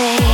say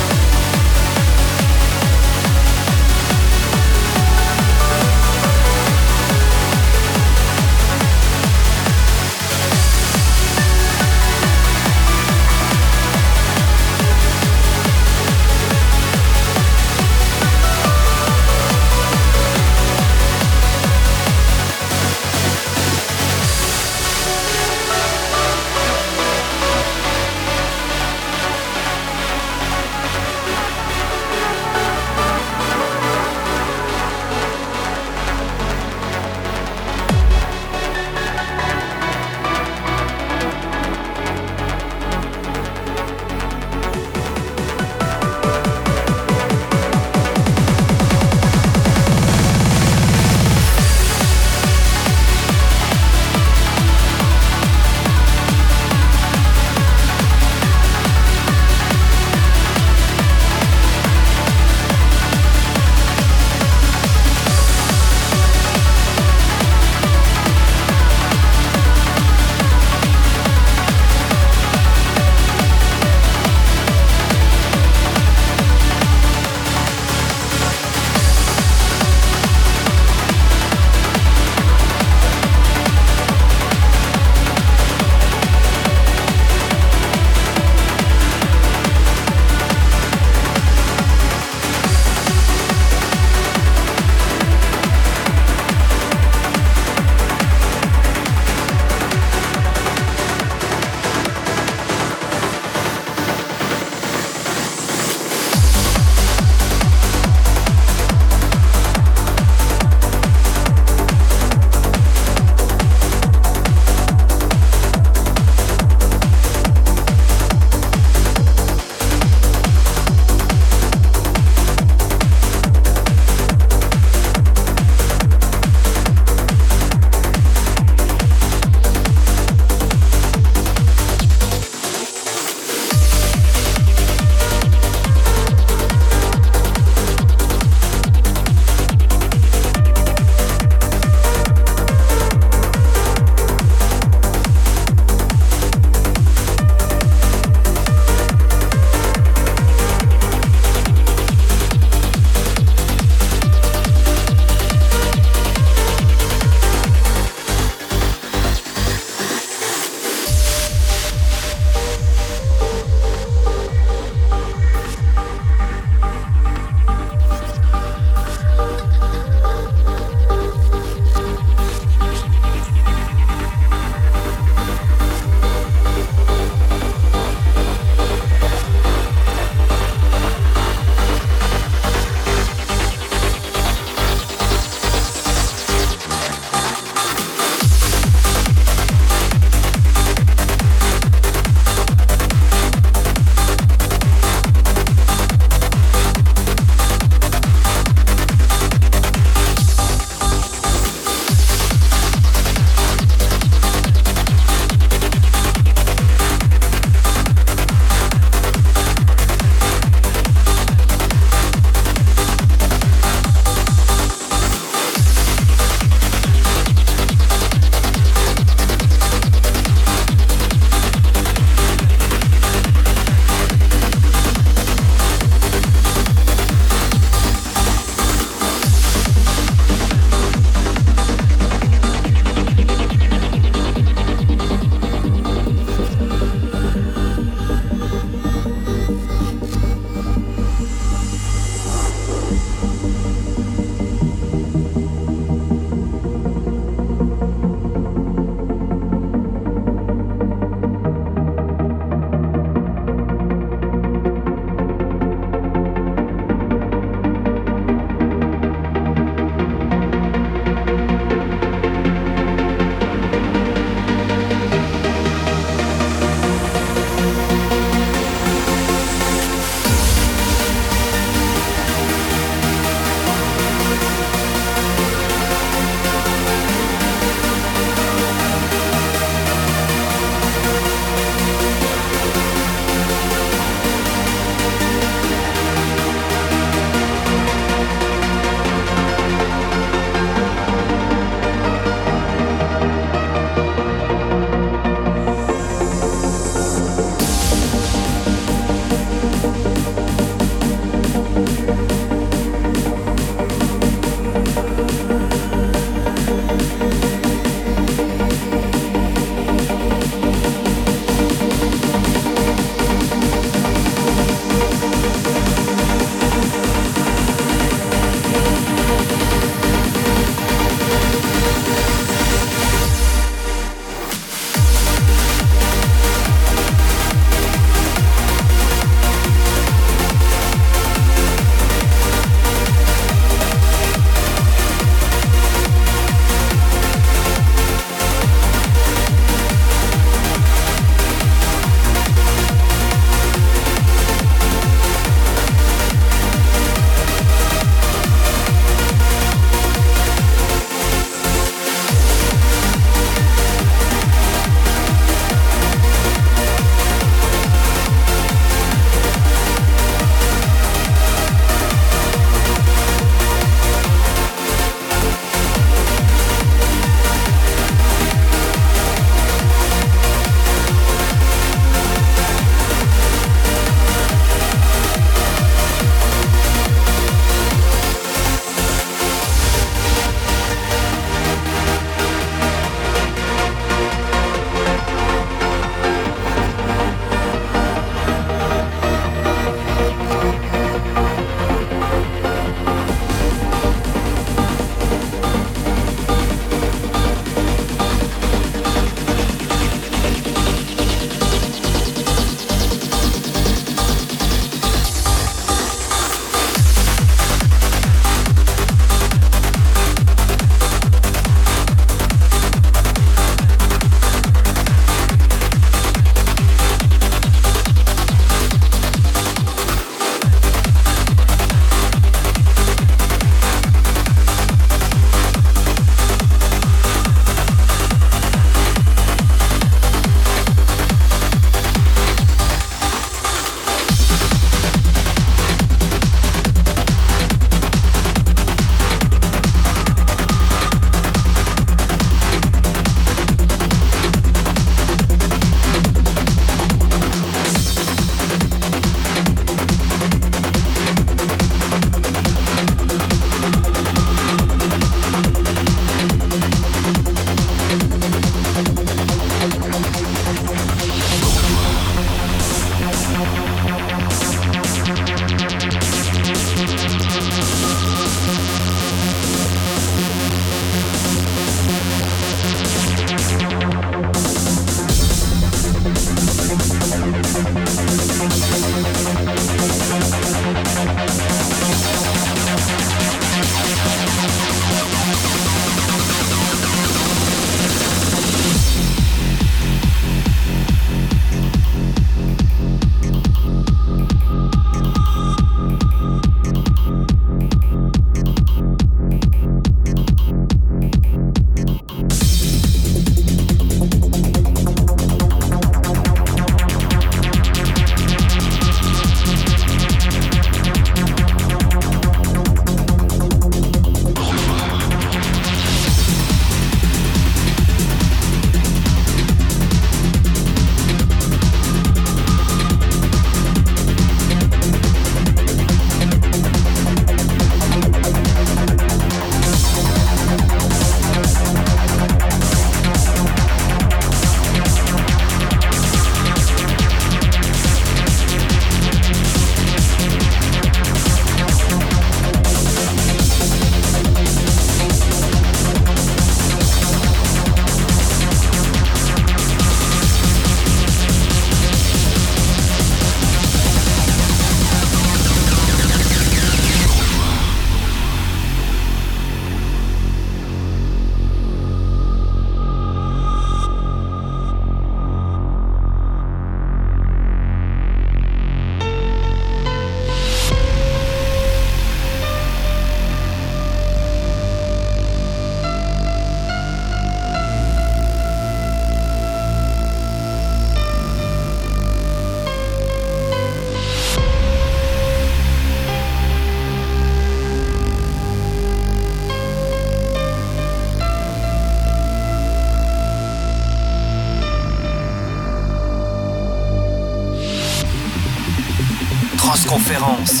Conférence.